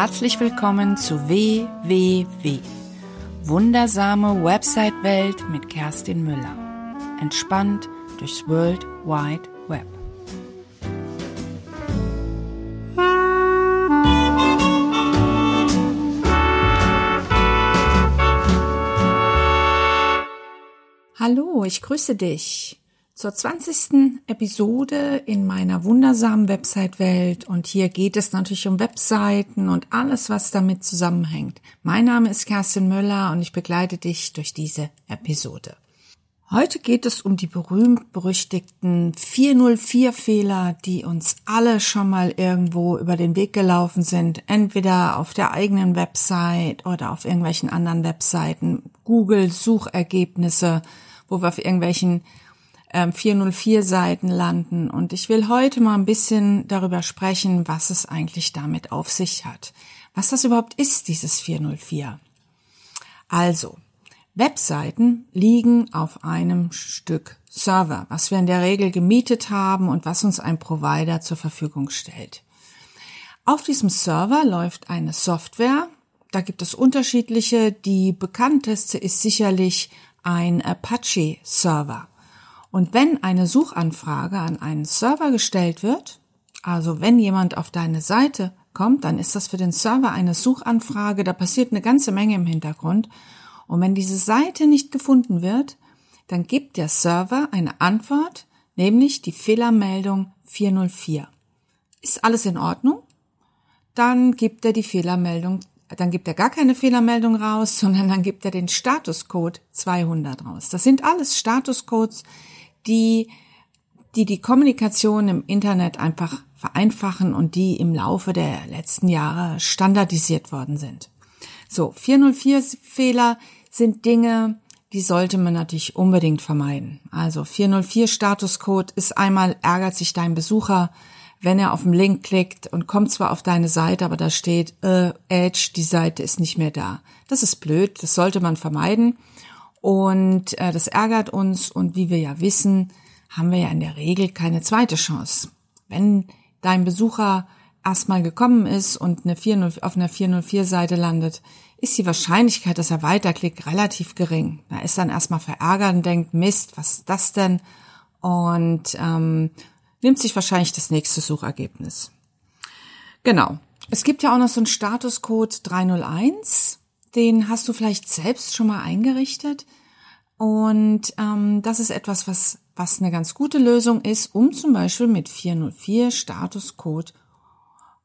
Herzlich willkommen zu WWW. Wundersame Website-Welt mit Kerstin Müller. Entspannt durchs World Wide Web. Hallo, ich grüße dich zur 20. Episode in meiner wundersamen Website-Welt und hier geht es natürlich um Webseiten und alles, was damit zusammenhängt. Mein Name ist Kerstin Müller und ich begleite dich durch diese Episode. Heute geht es um die berühmt-berüchtigten 404-Fehler, die uns alle schon mal irgendwo über den Weg gelaufen sind, entweder auf der eigenen Website oder auf irgendwelchen anderen Webseiten, Google-Suchergebnisse, wo wir auf irgendwelchen 404 ähm, Seiten landen. Und ich will heute mal ein bisschen darüber sprechen, was es eigentlich damit auf sich hat. Was das überhaupt ist, dieses 404. Also, Webseiten liegen auf einem Stück Server, was wir in der Regel gemietet haben und was uns ein Provider zur Verfügung stellt. Auf diesem Server läuft eine Software. Da gibt es unterschiedliche. Die bekannteste ist sicherlich ein Apache-Server. Und wenn eine Suchanfrage an einen Server gestellt wird, also wenn jemand auf deine Seite kommt, dann ist das für den Server eine Suchanfrage, da passiert eine ganze Menge im Hintergrund. Und wenn diese Seite nicht gefunden wird, dann gibt der Server eine Antwort, nämlich die Fehlermeldung 404. Ist alles in Ordnung? Dann gibt er die Fehlermeldung, dann gibt er gar keine Fehlermeldung raus, sondern dann gibt er den Statuscode 200 raus. Das sind alles Statuscodes, die, die die Kommunikation im Internet einfach vereinfachen und die im Laufe der letzten Jahre standardisiert worden sind. So, 404-Fehler sind Dinge, die sollte man natürlich unbedingt vermeiden. Also 404 Statuscode ist einmal ärgert sich dein Besucher, wenn er auf den Link klickt und kommt zwar auf deine Seite, aber da steht äh, Edge, die Seite ist nicht mehr da. Das ist blöd, das sollte man vermeiden. Und äh, das ärgert uns und wie wir ja wissen, haben wir ja in der Regel keine zweite Chance. Wenn dein Besucher erstmal gekommen ist und eine 404, auf einer 404-Seite landet, ist die Wahrscheinlichkeit, dass er weiterklickt, relativ gering. Er ist dann erstmal verärgert und denkt, Mist, was ist das denn? Und ähm, nimmt sich wahrscheinlich das nächste Suchergebnis. Genau. Es gibt ja auch noch so einen Statuscode 301 den hast du vielleicht selbst schon mal eingerichtet. Und ähm, das ist etwas, was, was eine ganz gute Lösung ist, um zum Beispiel mit 404 Statuscode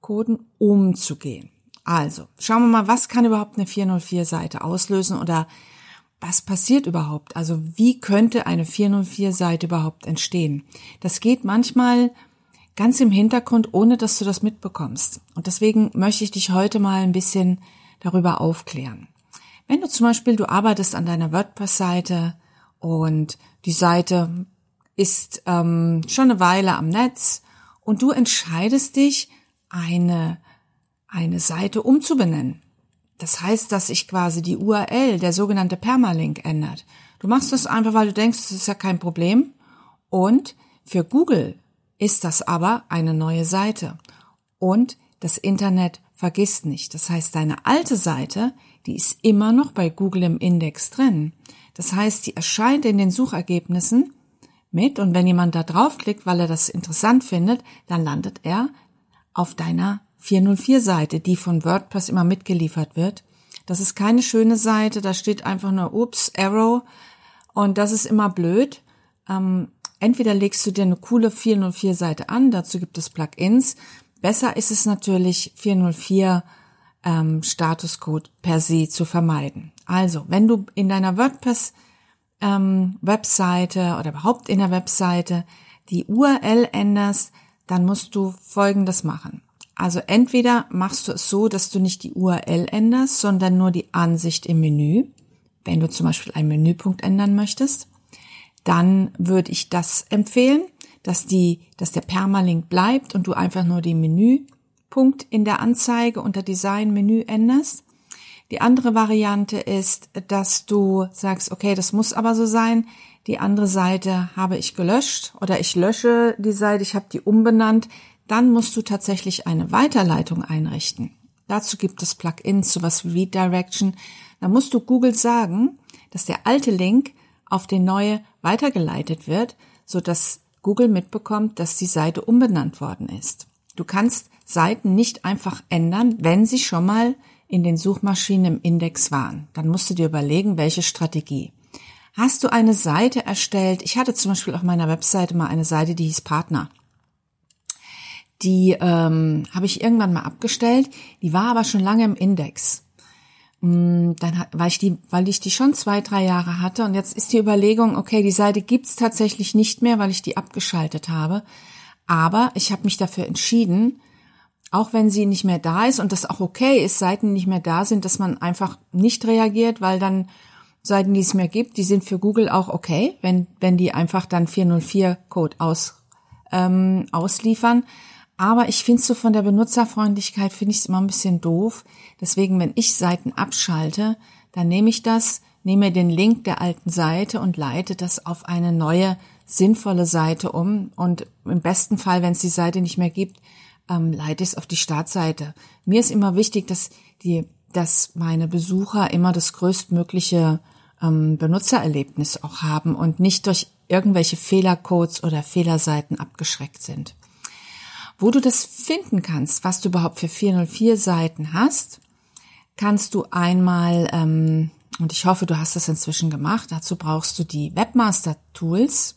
Coden umzugehen. Also, schauen wir mal, was kann überhaupt eine 404 Seite auslösen oder was passiert überhaupt? Also, wie könnte eine 404 Seite überhaupt entstehen? Das geht manchmal ganz im Hintergrund, ohne dass du das mitbekommst. Und deswegen möchte ich dich heute mal ein bisschen darüber aufklären. Wenn du zum Beispiel, du arbeitest an deiner WordPress-Seite und die Seite ist ähm, schon eine Weile am Netz und du entscheidest dich, eine, eine Seite umzubenennen. Das heißt, dass sich quasi die URL, der sogenannte Permalink, ändert. Du machst das einfach, weil du denkst, das ist ja kein Problem. Und für Google ist das aber eine neue Seite. Und das Internet vergisst nicht. Das heißt, deine alte Seite, die ist immer noch bei Google im Index drin. Das heißt, die erscheint in den Suchergebnissen mit und wenn jemand da draufklickt, weil er das interessant findet, dann landet er auf deiner 404 Seite, die von WordPress immer mitgeliefert wird. Das ist keine schöne Seite, da steht einfach nur Ups, Arrow und das ist immer blöd. Ähm, entweder legst du dir eine coole 404 Seite an, dazu gibt es Plugins, Besser ist es natürlich 404 ähm, Statuscode per se zu vermeiden. Also, wenn du in deiner WordPress ähm, Webseite oder überhaupt in der Webseite die URL änderst, dann musst du Folgendes machen. Also entweder machst du es so, dass du nicht die URL änderst, sondern nur die Ansicht im Menü. Wenn du zum Beispiel einen Menüpunkt ändern möchtest, dann würde ich das empfehlen dass die, dass der Permalink bleibt und du einfach nur den Menüpunkt in der Anzeige unter Design Menü änderst. Die andere Variante ist, dass du sagst, okay, das muss aber so sein. Die andere Seite habe ich gelöscht oder ich lösche die Seite, ich habe die umbenannt. Dann musst du tatsächlich eine Weiterleitung einrichten. Dazu gibt es Plugins, sowas wie Redirection. Da musst du Google sagen, dass der alte Link auf den neue weitergeleitet wird, so dass Google mitbekommt, dass die Seite umbenannt worden ist. Du kannst Seiten nicht einfach ändern, wenn sie schon mal in den Suchmaschinen im Index waren. Dann musst du dir überlegen, welche Strategie. Hast du eine Seite erstellt? Ich hatte zum Beispiel auf meiner Webseite mal eine Seite, die hieß Partner. Die ähm, habe ich irgendwann mal abgestellt. Die war aber schon lange im Index. Mm, dann, weil ich die, weil ich die schon zwei, drei Jahre hatte und jetzt ist die Überlegung, okay, die Seite gibt's tatsächlich nicht mehr, weil ich die abgeschaltet habe. Aber ich habe mich dafür entschieden, auch wenn sie nicht mehr da ist und das auch okay ist, Seiten nicht mehr da sind, dass man einfach nicht reagiert, weil dann Seiten, die es mehr gibt, die sind für Google auch okay, wenn, wenn die einfach dann 404-Code aus, ähm, ausliefern. Aber ich finde so von der Benutzerfreundlichkeit finde ich es immer ein bisschen doof. Deswegen, wenn ich Seiten abschalte, dann nehme ich das, nehme den Link der alten Seite und leite das auf eine neue sinnvolle Seite um. Und im besten Fall, wenn es die Seite nicht mehr gibt, ähm, leite ich es auf die Startseite. Mir ist immer wichtig, dass die, dass meine Besucher immer das größtmögliche ähm, Benutzererlebnis auch haben und nicht durch irgendwelche Fehlercodes oder Fehlerseiten abgeschreckt sind. Wo du das finden kannst, was du überhaupt für 404 Seiten hast, kannst du einmal, ähm, und ich hoffe, du hast das inzwischen gemacht, dazu brauchst du die Webmaster Tools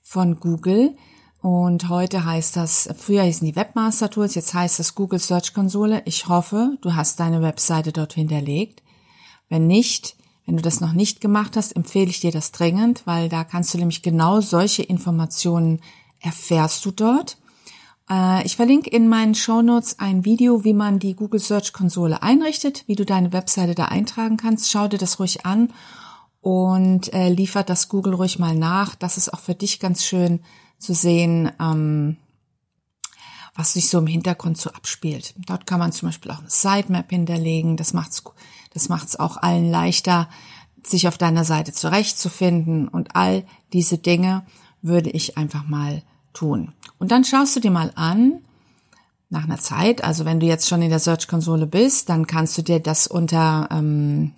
von Google. Und heute heißt das, früher hießen die Webmaster Tools, jetzt heißt das Google Search Konsole. Ich hoffe, du hast deine Webseite dort hinterlegt. Wenn nicht, wenn du das noch nicht gemacht hast, empfehle ich dir das dringend, weil da kannst du nämlich genau solche Informationen erfährst du dort. Äh, ich verlinke in meinen Show Notes ein Video, wie man die Google Search Konsole einrichtet, wie du deine Webseite da eintragen kannst. Schau dir das ruhig an und äh, liefert das Google ruhig mal nach. Das ist auch für dich ganz schön zu sehen, ähm, was sich so im Hintergrund so abspielt. Dort kann man zum Beispiel auch eine Sitemap hinterlegen. Das macht's, das macht's auch allen leichter, sich auf deiner Seite zurechtzufinden. Und all diese Dinge würde ich einfach mal tun. Und dann schaust du dir mal an, nach einer Zeit, also wenn du jetzt schon in der Search-Konsole bist, dann kannst du dir das unter, ähm,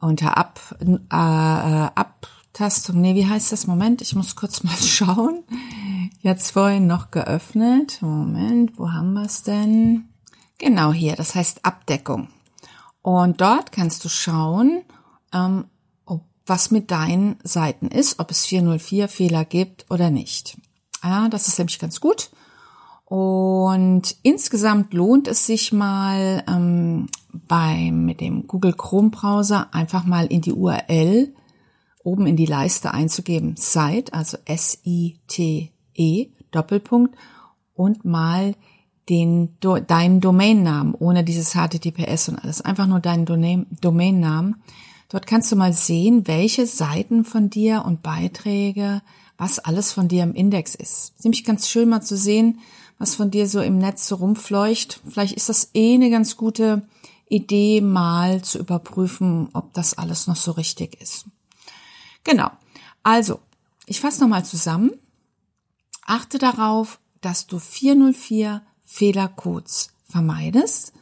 unter Ab, äh, Abtastung, nee, wie heißt das? Moment, ich muss kurz mal schauen. Jetzt vorhin noch geöffnet. Moment, wo haben wir es denn? Genau hier, das heißt Abdeckung. Und dort kannst du schauen, ähm, ob, was mit deinen Seiten ist, ob es 404 Fehler gibt oder nicht. Ja, das ist nämlich ganz gut. Und insgesamt lohnt es sich mal ähm, bei mit dem Google Chrome Browser einfach mal in die URL oben in die Leiste einzugeben Site, also S I T E Doppelpunkt und mal den deinen Domainnamen ohne dieses HTTPS und alles einfach nur deinen Domainnamen. Dort kannst du mal sehen, welche Seiten von dir und Beiträge was alles von dir im Index ist. nämlich ganz schön mal zu sehen, was von dir so im Netz so rumfleucht. Vielleicht ist das eh eine ganz gute Idee, mal zu überprüfen, ob das alles noch so richtig ist. Genau. Also, ich fasse nochmal zusammen. Achte darauf, dass du 404 Fehlercodes vermeidest.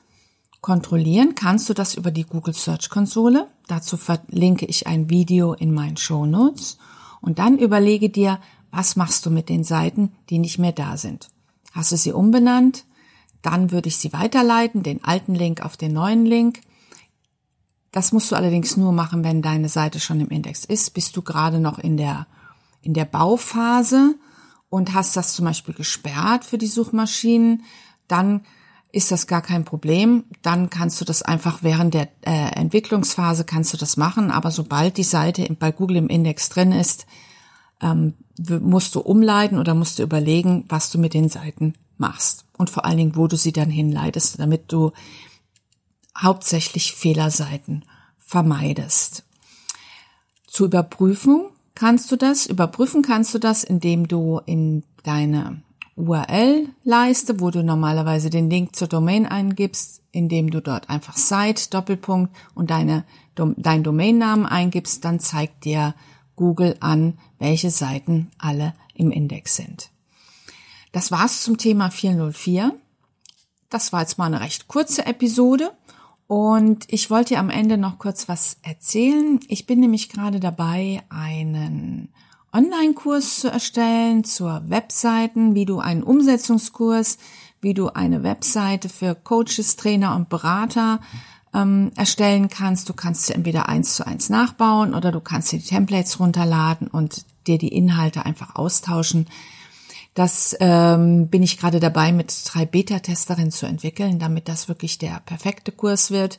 Kontrollieren kannst du das über die Google Search Konsole. Dazu verlinke ich ein Video in meinen Show Notes. Und dann überlege dir, was machst du mit den Seiten, die nicht mehr da sind. Hast du sie umbenannt? Dann würde ich sie weiterleiten, den alten Link auf den neuen Link. Das musst du allerdings nur machen, wenn deine Seite schon im Index ist. Bist du gerade noch in der, in der Bauphase und hast das zum Beispiel gesperrt für die Suchmaschinen, dann ist das gar kein Problem. Dann kannst du das einfach während der äh, Entwicklungsphase kannst du das machen. Aber sobald die Seite bei Google im Index drin ist, ähm, musst du umleiten oder musst du überlegen, was du mit den Seiten machst. Und vor allen Dingen, wo du sie dann hinleitest, damit du hauptsächlich Fehlerseiten vermeidest. Zur Überprüfung kannst du das, überprüfen kannst du das, indem du in deine URL-Leiste, wo du normalerweise den Link zur Domain eingibst, indem du dort einfach Site, Doppelpunkt und deine, dein Domainnamen eingibst, dann zeigt dir Google an, welche Seiten alle im Index sind. Das war's zum Thema 404. das war jetzt mal eine recht kurze Episode. Und ich wollte dir am Ende noch kurz was erzählen. Ich bin nämlich gerade dabei, einen Online-Kurs zu erstellen zur Webseiten, wie du einen Umsetzungskurs, wie du eine Webseite für Coaches, Trainer und Berater ähm, erstellen kannst. Du kannst sie entweder eins zu eins nachbauen oder du kannst dir die Templates runterladen und dir die Inhalte einfach austauschen. Das ähm, bin ich gerade dabei, mit drei Beta-Testerinnen zu entwickeln, damit das wirklich der perfekte Kurs wird.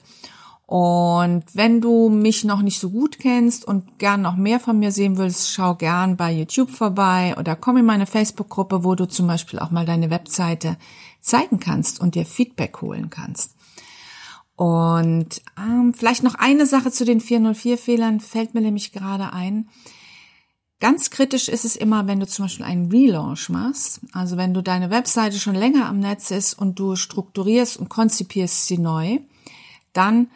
Und wenn du mich noch nicht so gut kennst und gern noch mehr von mir sehen willst, schau gern bei YouTube vorbei oder komm in meine Facebook-Gruppe, wo du zum Beispiel auch mal deine Webseite zeigen kannst und dir Feedback holen kannst. Und ähm, vielleicht noch eine Sache zu den 404-Fehlern fällt mir nämlich gerade ein. Ganz kritisch ist es immer, wenn du zum Beispiel einen Relaunch machst, also wenn du deine Webseite schon länger am Netz ist und du strukturierst und konzipierst sie neu, dann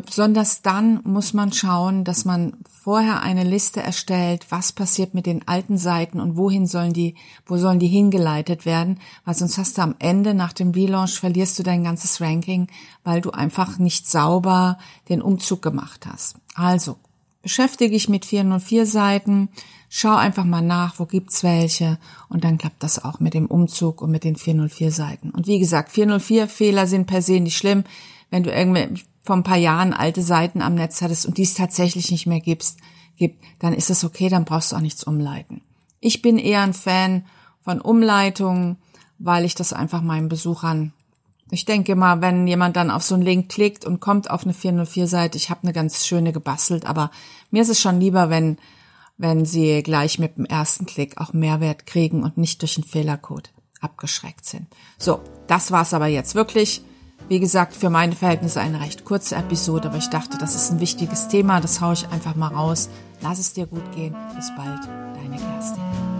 Besonders dann muss man schauen, dass man vorher eine Liste erstellt, was passiert mit den alten Seiten und wohin sollen die, wo sollen die hingeleitet werden, weil sonst hast du am Ende nach dem Relaunch verlierst du dein ganzes Ranking, weil du einfach nicht sauber den Umzug gemacht hast. Also, beschäftige dich mit 404 Seiten, schau einfach mal nach, wo gibt's welche und dann klappt das auch mit dem Umzug und mit den 404 Seiten. Und wie gesagt, 404 Fehler sind per se nicht schlimm, wenn du irgendwie vor ein paar Jahren alte Seiten am Netz hattest und dies tatsächlich nicht mehr gibst, gibt, dann ist es okay, dann brauchst du auch nichts umleiten. Ich bin eher ein Fan von Umleitungen, weil ich das einfach meinen Besuchern ich denke mal, wenn jemand dann auf so einen Link klickt und kommt auf eine 404-Seite, ich habe eine ganz schöne gebastelt, aber mir ist es schon lieber, wenn, wenn sie gleich mit dem ersten Klick auch Mehrwert kriegen und nicht durch einen Fehlercode abgeschreckt sind. So, das war's aber jetzt wirklich. Wie gesagt, für meine Verhältnisse eine recht kurze Episode, aber ich dachte, das ist ein wichtiges Thema, das haue ich einfach mal raus. Lass es dir gut gehen. Bis bald, deine Kerstin.